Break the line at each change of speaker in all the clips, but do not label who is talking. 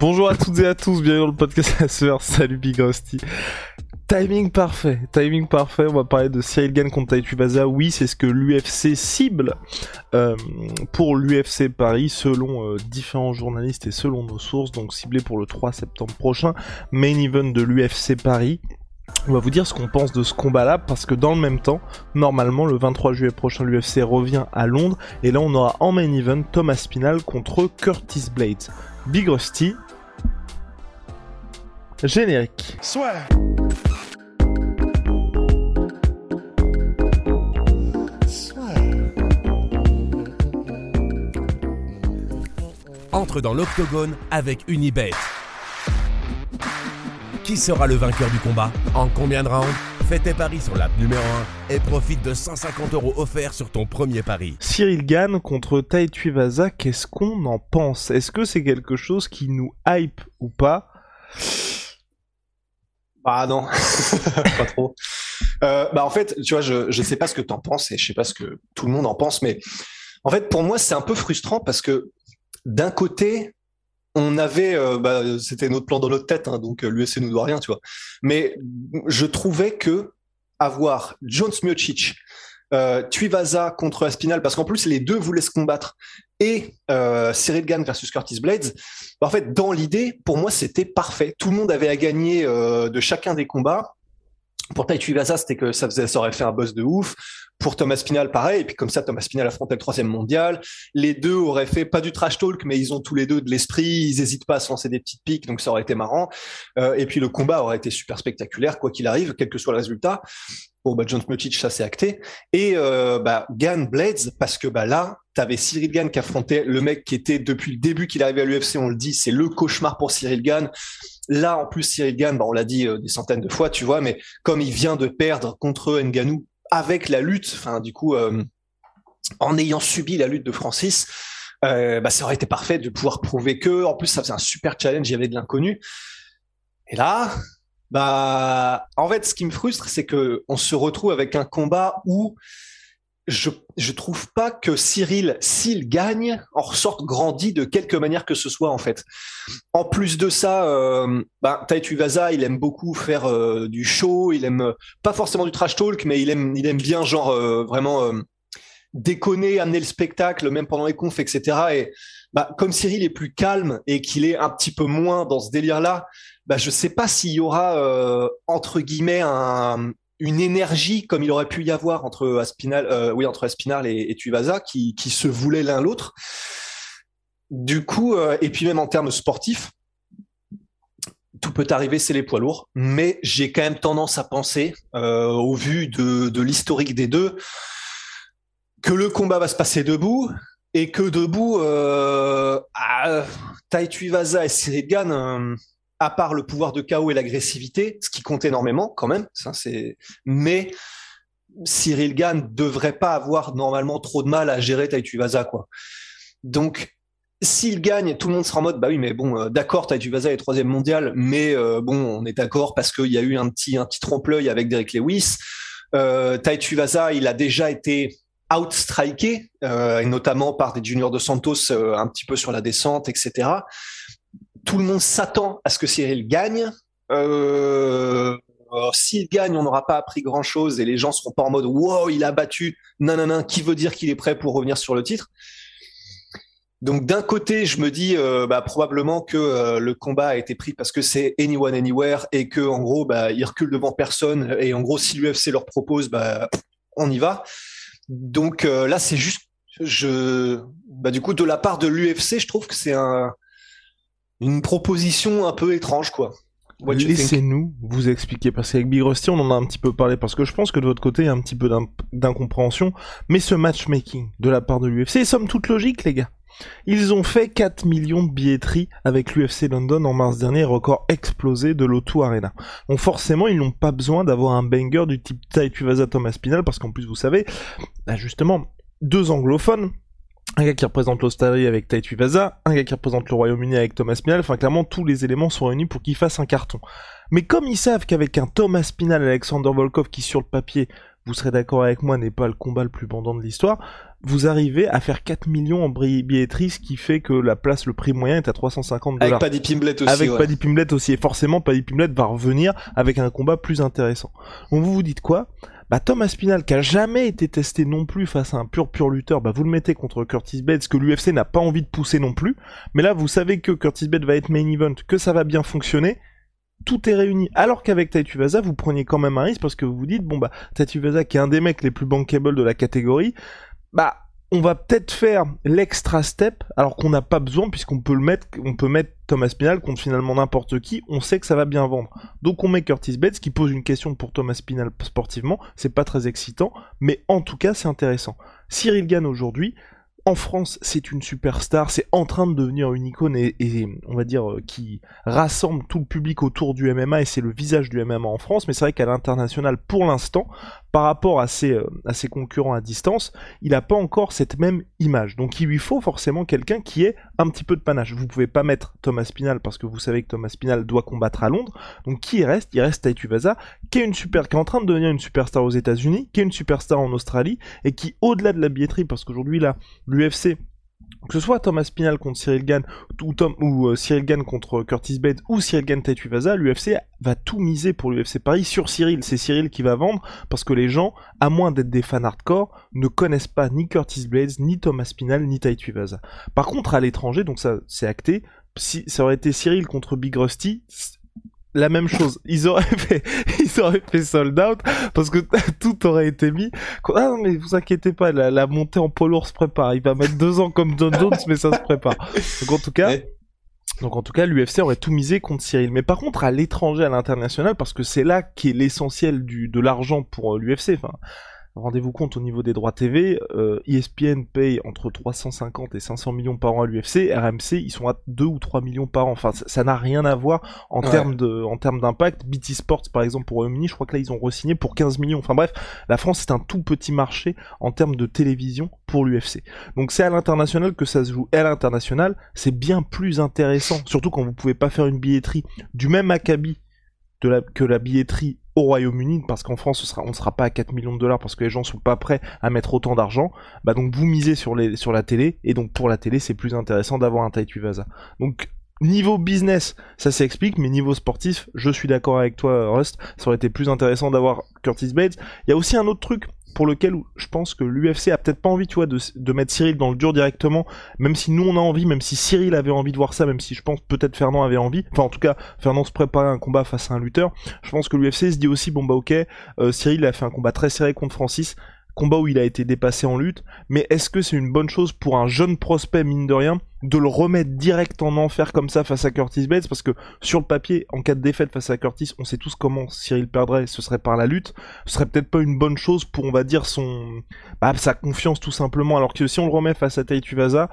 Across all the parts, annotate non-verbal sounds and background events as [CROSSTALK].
Bonjour à toutes et à tous, bienvenue dans le podcast La Sœur. Salut Big Rusty. Timing parfait, timing parfait. On va parler de Cyril Gann contre Taitu Vaza. Oui, c'est ce que l'UFC cible euh, pour l'UFC Paris, selon euh, différents journalistes et selon nos sources. Donc ciblé pour le 3 septembre prochain, main event de l'UFC Paris. On va vous dire ce qu'on pense de ce combat-là, parce que dans le même temps, normalement, le 23 juillet prochain, l'UFC revient à Londres, et là, on aura en main event Thomas Spinal contre Curtis Blades. Big Rusty. Générique.
Soit.
Entre dans l'octogone avec Unibet. Qui sera le vainqueur du combat? En combien de rounds? Fais tes paris sur l'app numéro 1 et profite de 150 euros offerts sur ton premier pari.
Cyril Gann contre Tai Tuivasa, qu'est-ce qu'on en pense? Est-ce que c'est quelque chose qui nous hype ou pas?
Ah non, [LAUGHS] pas trop. Euh, bah en fait, tu vois, je je sais pas ce que t'en penses et je sais pas ce que tout le monde en pense, mais en fait pour moi c'est un peu frustrant parce que d'un côté on avait, euh, bah, c'était notre plan dans notre tête, hein, donc l'USC nous doit rien, tu vois. Mais je trouvais que avoir Jones Miocic, euh, Tuivasa contre Aspinal, parce qu'en plus les deux voulaient se combattre, et euh, Cyril Gann versus Curtis Blades, bah, en fait, dans l'idée, pour moi, c'était parfait. Tout le monde avait à gagner euh, de chacun des combats. Pour Tai Tuivasa, c'était que ça, faisait, ça aurait fait un buzz de ouf. Pour Thomas Spinal, pareil. Et puis comme ça, Thomas Spinal affrontait le troisième mondial. Les deux auraient fait pas du trash talk, mais ils ont tous les deux de l'esprit. Ils hésitent pas à se lancer des petites piques, donc ça aurait été marrant. Euh, et puis le combat aurait été super spectaculaire, quoi qu'il arrive, quel que soit le résultat. Bon, bah, John Smotic, ça c'est acté. Et euh, bah, Blades, parce que bah, là, t'avais Cyril Gann qui affrontait le mec qui était depuis le début qu'il arrivait à l'UFC, on le dit, c'est le cauchemar pour Cyril Gann. Là, en plus, Cyril Gann, bah, on l'a dit euh, des centaines de fois, tu vois, mais comme il vient de perdre contre Nganou avec la lutte, enfin, du coup, euh, en ayant subi la lutte de Francis, euh, bah, ça aurait été parfait de pouvoir prouver que, en plus, ça faisait un super challenge, il y avait de l'inconnu. Et là, bah, en fait, ce qui me frustre, c'est que on se retrouve avec un combat où je, je trouve pas que Cyril, s'il gagne, en ressorte grandi de quelque manière que ce soit, en fait. En plus de ça, euh, bah, Tai Tuivasa, il aime beaucoup faire euh, du show, il aime euh, pas forcément du trash talk, mais il aime, il aime bien, genre, euh, vraiment déconner, amener le spectacle, même pendant les confs, etc. Et bah, comme Cyril est plus calme et qu'il est un petit peu moins dans ce délire-là, bah, je sais pas s'il y aura, entre guillemets, un, une énergie comme il aurait pu y avoir entre Aspinal, euh, oui, entre Aspinal et, et Tuivasa qui, se voulaient l'un l'autre. Du coup, euh, et puis même en termes sportifs, tout peut arriver, c'est les poids lourds, mais j'ai quand même tendance à penser, euh, au vu de, l'historique des deux, que le combat va se passer debout et que debout, euh, ah, Tai Tuivasa et Cyril à part le pouvoir de chaos et l'agressivité, ce qui compte énormément quand même, ça c'est, mais Cyril Gann devrait pas avoir normalement trop de mal à gérer Tai Tuivasa quoi. Donc s'il gagne, tout le monde sera en mode bah oui mais bon euh, d'accord Tai Tuivasa est troisième mondial, mais euh, bon on est d'accord parce qu'il y a eu un petit un petit trompe-l'œil avec Derek Lewis. Euh, Tuivasa il a déjà été outstriké, euh, notamment par des juniors de Santos un petit peu sur la descente, etc. Tout le monde s'attend à ce que Cyril gagne. Euh, S'il gagne, on n'aura pas appris grand-chose et les gens seront pas en mode wow, il a battu, non, qui veut dire qu'il est prêt pour revenir sur le titre? Donc d'un côté, je me dis euh, bah, probablement que euh, le combat a été pris parce que c'est anyone anywhere et que en gros, bah, ils reculent devant personne et en gros, si l'UFC leur propose, bah, on y va. Donc là, c'est juste, bah, du coup, de la part de l'UFC, je trouve que c'est un, une proposition un peu étrange, quoi.
Laissez-nous vous expliquer, parce qu'avec Big Rusty, on en a un petit peu parlé, parce que je pense que de votre côté, il y a un petit peu d'incompréhension, mais ce matchmaking de la part de l'UFC est somme toute logique, les gars. Ils ont fait 4 millions de billetteries avec l'UFC London en mars dernier, record explosé de l'O2 Arena. Donc forcément, ils n'ont pas besoin d'avoir un banger du type Tai Tuivasa Thomas Pinal, parce qu'en plus, vous savez, bah justement, deux anglophones, un gars qui représente l'Australie avec Tai Tuivasa, un gars qui représente le Royaume-Uni avec Thomas Pinal, enfin clairement tous les éléments sont réunis pour qu'il fasse un carton. Mais comme ils savent qu'avec un Thomas Pinal Alexander Volkov qui sur le papier, vous serez d'accord avec moi, n'est pas le combat le plus bandant de l'histoire, vous arrivez à faire 4 millions en billetterie, ce qui fait que la place, le prix moyen est à 350 dollars.
Avec Paddy Pimblet aussi.
Avec
ouais.
Paddy Pimblet aussi. Et forcément, Paddy Pimblet va revenir avec un combat plus intéressant. Donc vous vous dites quoi? Bah Thomas Pinal qui a jamais été testé non plus face à un pur pur lutteur, bah vous le mettez contre Curtis Bates que l'UFC n'a pas envie de pousser non plus. Mais là vous savez que Curtis Bates va être main event, que ça va bien fonctionner. Tout est réuni. Alors qu'avec Tai Tuivasa, vous preniez quand même un risque parce que vous vous dites bon bah Tai Tuivasa qui est un des mecs les plus bankable de la catégorie, bah on va peut-être faire l'extra step alors qu'on n'a pas besoin puisqu'on peut le mettre on peut mettre Thomas Pinal contre finalement n'importe qui, on sait que ça va bien vendre. Donc on met Curtis Bates qui pose une question pour Thomas Pinal sportivement, c'est pas très excitant, mais en tout cas c'est intéressant. Cyril Gann aujourd'hui, en France, c'est une superstar, c'est en train de devenir une icône et, et, on va dire euh, qui rassemble tout le public autour du MMA et c'est le visage du MMA en France, mais c'est vrai qu'à l'international, pour l'instant, par rapport à ses, euh, à ses concurrents à distance, il n'a pas encore cette même image. Donc il lui faut forcément quelqu'un qui ait un petit peu de panache. Vous pouvez pas mettre Thomas Spinal parce que vous savez que Thomas Spinal doit combattre à Londres. Donc qui reste? Il reste Taito Vaza, qui est une qui est en train de devenir une superstar aux États-Unis, qui est une superstar en Australie et qui, au-delà de la billetterie, parce qu'aujourd'hui là, l'UFC que ce soit Thomas Spinal contre Cyril Gann ou, Tom, ou euh, Cyril Gann contre Curtis Bates ou Cyril Gann Vaza, l'UFC va tout miser pour l'UFC Paris sur Cyril. C'est Cyril qui va vendre parce que les gens, à moins d'être des fans hardcore, ne connaissent pas ni Curtis Blades, ni Thomas Spinal, ni Vaza. Par contre, à l'étranger, donc ça c'est acté, si ça aurait été Cyril contre Big Rusty, la même chose. Ils auraient [LAUGHS] fait, ils auraient fait sold out parce que [LAUGHS] tout aurait été mis. Ah non, mais vous inquiétez pas, la, la montée en polo se prépare. Il va mettre deux ans comme John Jones, mais ça se prépare. Donc en tout cas.
Ouais.
Donc en tout cas, l'UFC aurait tout misé contre Cyril. Mais par contre, à l'étranger, à l'international, parce que c'est là qu'est l'essentiel du de l'argent pour euh, l'UFC. Enfin, rendez-vous compte au niveau des droits TV, euh, ESPN paye entre 350 et 500 millions par an à l'UFC, RMC ils sont à 2 ou 3 millions par an. Enfin, ça n'a rien à voir en
Ouais.
termes de, en termes d'impact. BT Sports par exemple pour Royaume-Uni, je crois que là ils ont re-signé pour 15 millions. Enfin bref, la France c'est un tout petit marché en termes de télévision pour l'UFC. Donc c'est à l'international que ça se joue. Et à l'international, c'est bien plus intéressant, surtout quand vous pouvez pas faire une billetterie du même acabit de la, que la billetterie au Royaume-Uni, parce qu'en France, ce sera, on ne sera pas à 4 millions de dollars parce que les gens sont pas prêts à mettre autant d'argent. Bah donc vous misez sur, les, sur la télé, et donc pour la télé, c'est plus intéressant d'avoir un Taito Vaza. Donc niveau business, ça s'explique, mais niveau sportif, je suis d'accord avec toi, Rust, ça aurait été plus intéressant d'avoir Curtis Bates. Il y a aussi un autre truc pour lequel je pense que l'UFC a peut-être pas envie, tu vois, de, mettre Cyril dans le dur directement, même si nous on a envie, même si Cyril avait envie de voir ça, même si je pense peut-être Fernand avait envie, enfin en tout cas Fernand se préparait un combat face à un lutteur, je pense que l'UFC se dit aussi, bon bah ok, euh, Cyril a fait un combat très serré contre Francis, combat où il a été dépassé en lutte, mais est-ce que c'est une bonne chose pour un jeune prospect, mine de rien, de le remettre direct en enfer comme ça face à Curtis Bates? Parce que sur le papier, en cas de défaite face à Curtis, on sait tous comment Cyril perdrait, ce serait par la lutte, ce serait peut-être pas une bonne chose pour, on va dire, son... Bah, sa confiance tout simplement, alors que si on le remet face à Taito Vaza,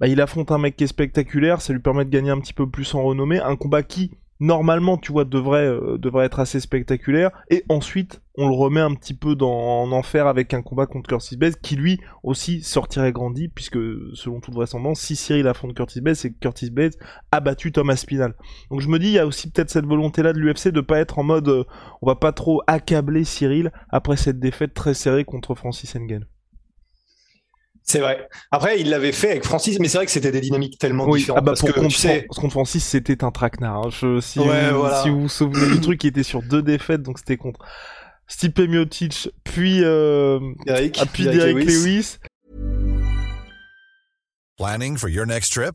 bah, il affronte un mec qui est spectaculaire, ça lui permet de gagner un petit peu plus en renommée, un combat qui, normalement, tu vois, devrait, euh, devrait être assez spectaculaire, et ensuite, on le remet un petit peu dans, en enfer avec un combat contre Curtis Bates, qui lui aussi sortirait grandi, puisque, selon toute vraisemblance, si Cyril affronte Curtis Bates, c'est que Curtis Bates a battu Thomas Spinal. Donc je me dis, il y a aussi peut-être cette volonté-là de l'UFC de pas être en mode, euh, on va pas trop accabler Cyril après cette défaite très serrée contre Francis Ngannou.
C'est vrai. Après, il l'avait fait avec Francis, mais c'est vrai que c'était des dynamiques tellement
Oui,
différentes.
ah bah
parce
pour
que,
contre,
tu sais,
contre Francis, c'était un traquenard. hein. Je- si,
Ouais,
vous,
voilà.
si vous vous souvenez du truc, il était sur deux défaites, donc c'était contre Stipe Miocic, puis, euh,
Eric,
ah, puis Derek Lewis.
Planning for your next trip?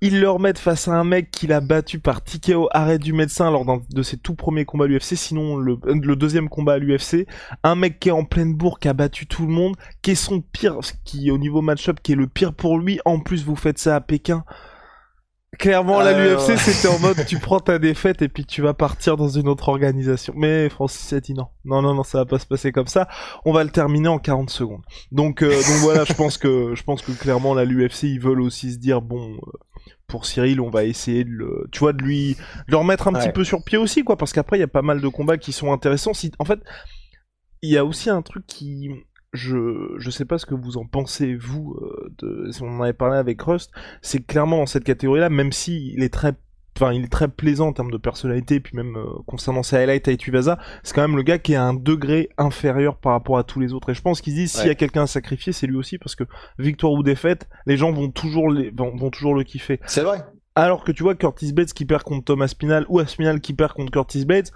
Ils le remettent face à un mec qu'il a battu par TKO arrêt du médecin lors de ses tout premiers combats à l'UFC, sinon le, le deuxième combat à l'UFC. Un mec qui est en pleine bourre, qui a battu tout le monde, qui est son pire, qui au niveau match-up, qui est le pire pour lui. En plus, vous faites ça à Pékin. Clairement, la
Euh,
l'UFC, c'était en mode tu [LAUGHS] prends ta défaite et puis tu vas partir dans une autre organisation. Mais Francis a dit non. Non, non, non, ça va pas se passer comme ça. On va le terminer en 40 secondes. Donc, euh, donc voilà, je pense que, je pense que clairement, la l'UFC, ils veulent aussi se dire bon, euh, pour Cyril, on va essayer de le, tu vois, de lui, de le remettre un petit peu sur pied aussi, quoi, parce qu'après, il y a pas mal de combats qui sont intéressants. Si, en fait, il y a aussi un truc qui, je, je sais pas ce que vous en pensez, vous, euh, de, si on en avait parlé avec Rust, c'est clairement dans cette catégorie-là, même si il est très, enfin, il est très plaisant en termes de personnalité, et puis même euh, concernant ses highlights à Tuivasa, c'est quand même le gars qui est à un degré inférieur par rapport à tous les autres. Et je pense qu'ils disent, s'il y a quelqu'un à sacrifier, c'est lui aussi, parce que victoire ou défaite, les gens vont toujours, les, vont, vont toujours le kiffer.
C'est vrai.
Alors que tu vois Curtis Blades qui perd contre Thomas Spinal ou Aspinal qui perd contre Curtis Blades,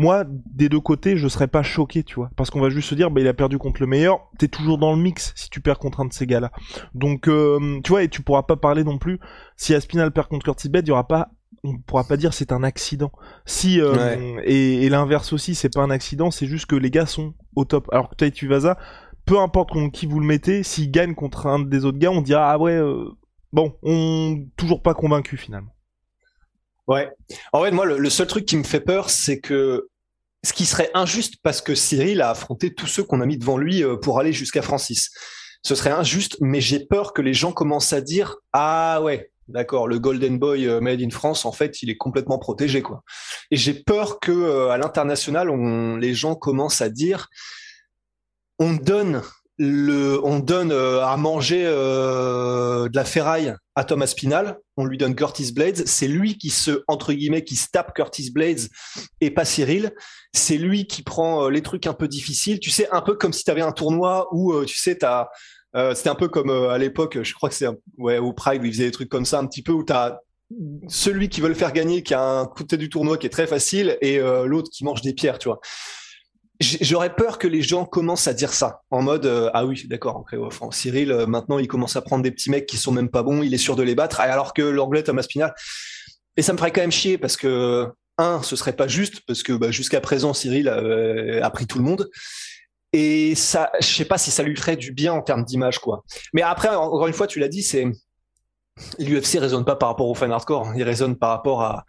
moi, des deux côtés, je serais pas choqué, tu vois. Parce qu'on va juste se dire, bah, il a perdu contre le meilleur, t'es toujours dans le mix si tu perds contre un de ces gars-là. Donc, euh, tu vois, et tu pourras pas parler non plus, si Aspinal perd contre Curtis Blades, il y aura pas, on pourra pas dire c'est un accident. Si, euh,
Ouais.
et, et l'inverse aussi, c'est pas un accident, c'est juste que les gars sont au top. Alors que Tai Tuivasa, peu importe contre qui vous le mettez, s'il gagne contre un des autres gars, on dira, ah ouais, euh, bon, on, toujours pas convaincu finalement.
Ouais. En fait, moi, le, le seul truc qui me fait peur, c'est que ce qui serait injuste parce que Cyril a affronté tous ceux qu'on a mis devant lui euh, pour aller jusqu'à Francis. Ce serait injuste, mais j'ai peur que les gens commencent à dire ah ouais, d'accord, le Golden Boy euh, made in France, en fait, il est complètement protégé quoi. Et j'ai peur que euh, à l'international, on, les gens commencent à dire on donne le, on donne euh, à manger de la ferraille à Thomas Spinal, on lui donne Curtis Blades, c'est lui qui se, entre guillemets, qui se tape Curtis Blades et pas Cyril, c'est lui qui prend les trucs un peu difficiles, tu sais, un peu comme si tu avais un tournoi où, tu sais, t'as, euh, c'était un peu comme euh, à l'époque, je crois que c'est, ouais, au Pride où ils faisaient des trucs comme ça, un petit peu où t'as celui qui veut le faire gagner, qui a un côté du tournoi qui est très facile, et euh, l'autre qui mange des pierres, tu vois. J'aurais peur que les gens commencent à dire ça, en mode ah oui, d'accord, ok, ouais, enfin, Cyril, maintenant il commence à prendre des petits mecs qui sont même pas bons, il est sûr de les battre, alors que l'anglais Thomas Spinal. Et ça me ferait quand même chier parce que un, ce serait pas juste parce que bah, jusqu'à présent Cyril a pris tout le monde. Et ça, je sais pas si ça lui ferait du bien en termes d'image, quoi. Mais après, encore une fois, tu l'as dit, c'est l'UFC résonne pas par rapport au fan hardcore, il résonne par rapport à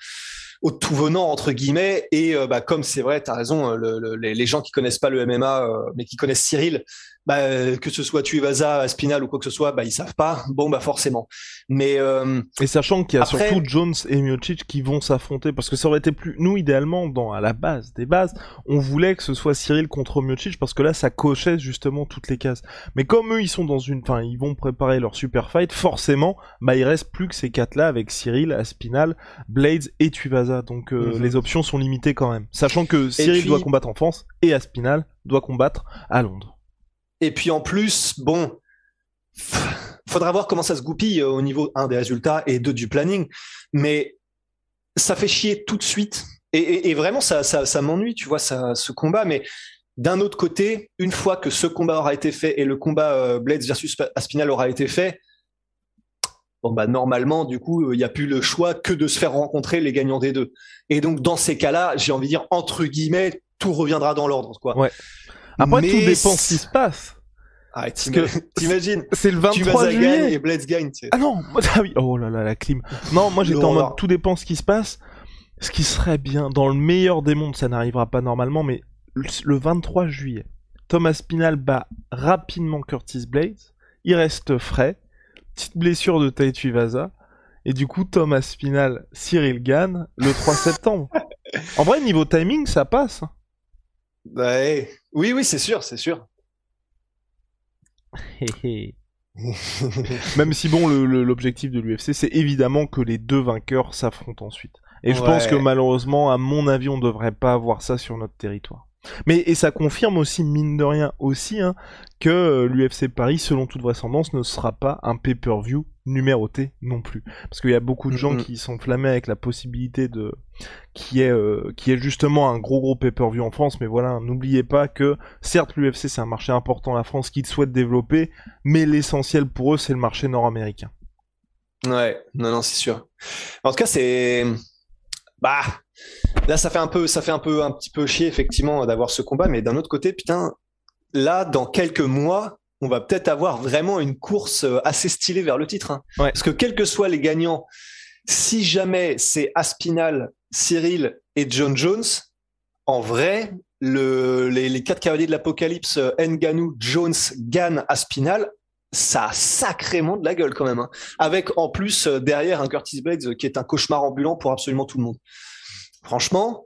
au tout venant entre guillemets et euh, bah, comme c'est vrai t'as raison les, les gens qui connaissent pas le MMA euh, mais qui connaissent Cyril bah, euh, que ce soit Tuivasa Spinal ou quoi que ce soit bah ils savent pas bon bah forcément mais euh,
Et sachant qu'il y a
Après-
surtout Jones et Miocic qui vont s'affronter, parce que ça aurait été plus... Nous, idéalement, dans, à la base des bases, on voulait que ce soit Cyril contre Miocic, parce que là, ça cochait justement toutes les cases. Mais comme eux, ils sont dans une... Enfin, ils vont préparer leur super fight, forcément, bah, il reste plus que ces quatre-là, avec Cyril, Aspinal, Blades et Tuivasa. Donc, euh,
Mhm.
les options sont limitées quand même. Sachant que Cyril
puis-
doit combattre en France, et Aspinal doit combattre à Londres.
Et puis en plus, bon, faudra voir comment ça se goupille euh, au niveau un des résultats et deux du planning. Mais ça fait chier tout de suite. Et, vraiment, ça, ça, m'ennuie, tu vois, ce combat. Mais d'un autre côté, une fois que ce combat aura été fait et le combat euh, Blades versus Aspinal aura été fait, bon bah normalement, du coup, il n'y a plus le choix que de se faire rencontrer les gagnants des deux. Et donc dans ces cas-là, j'ai envie de dire entre guillemets, tout reviendra dans l'ordre, quoi.
Ouais. Après,
Mais
tout dépend ce qui se passe.
Ah, [LAUGHS] t'imagines
C'est le
tu
23
vas
juillet.
gagne et Blades gagne. tu sais.
Ah non, moi- [LAUGHS] ah oui, oh là là, la clim. Non, moi j'étais en mode tout dépend ce qui se passe. Ce qui serait bien, dans le meilleur des mondes, ça n'arrivera pas normalement, mais le le 23 juillet, Thomas Spinal bat rapidement Curtis Blades, il reste frais, petite blessure de Tai Tuivasa, et du coup Thomas Spinal, Cyril Gann, le 3 [LAUGHS] septembre. En vrai, niveau timing, ça passe.
Ouais. Oui, oui, c'est sûr, c'est sûr. [LAUGHS]
Même si bon, l'objectif de l'UFC, c'est évidemment que les deux vainqueurs s'affrontent ensuite. Et je
Ouais.
pense que malheureusement, à mon avis, on devrait pas avoir ça sur notre territoire. Mais et ça confirme aussi, mine de rien, aussi, hein, que euh, l'UFC Paris, selon toute vraisemblance, ne sera pas un pay-per-view numéroté non plus. Parce qu'il y a beaucoup de gens
Mhm.
qui sont flammés avec la possibilité de qui est euh, qui est justement un gros gros pay-per-view en France. Mais voilà, n'oubliez pas que certes l'UFC c'est un marché important la France qu'ils souhaitent développer, mais l'essentiel pour eux c'est le marché nord-américain.
Ouais, non, non, c'est sûr. En tout cas, c'est. Bah. Là, ça fait un peu, ça fait un peu, un petit peu chier, effectivement, d'avoir ce combat, mais d'un autre côté, putain, là, dans quelques mois, on va peut-être avoir vraiment une course euh, assez stylée vers le titre. Hein.
Ouais.
Parce que quels que soient les gagnants, si jamais c'est Aspinal, Cyril et John Jones, en vrai, le, les, les quatre cavaliers de l'apocalypse, euh, Nganou, Jones, Gann, Aspinal, ça a sacrément de la gueule quand même. hein. Avec en plus euh, derrière un Curtis Blades qui est un cauchemar ambulant pour absolument tout le monde. Franchement,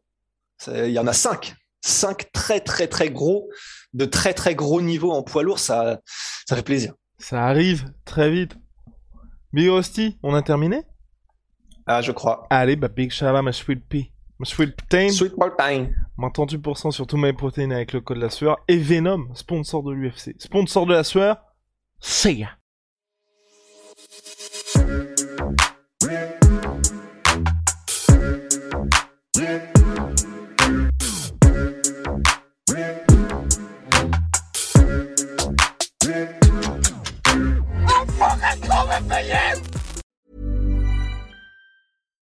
il y en a cinq. Cinq très très très gros, de très très gros niveau en poids lourd, ça, ça fait plaisir.
Ça arrive très vite. Big Rusty, on a terminé?
Ah, je crois.
Allez, bah big à ma sweet pea. Ma sweet protein.
Sweet time.
Moins 38% sur tout MyProtein avec le code la sueur. Et Venom, sponsor de l'UFC. Sponsor de la sueur, c'est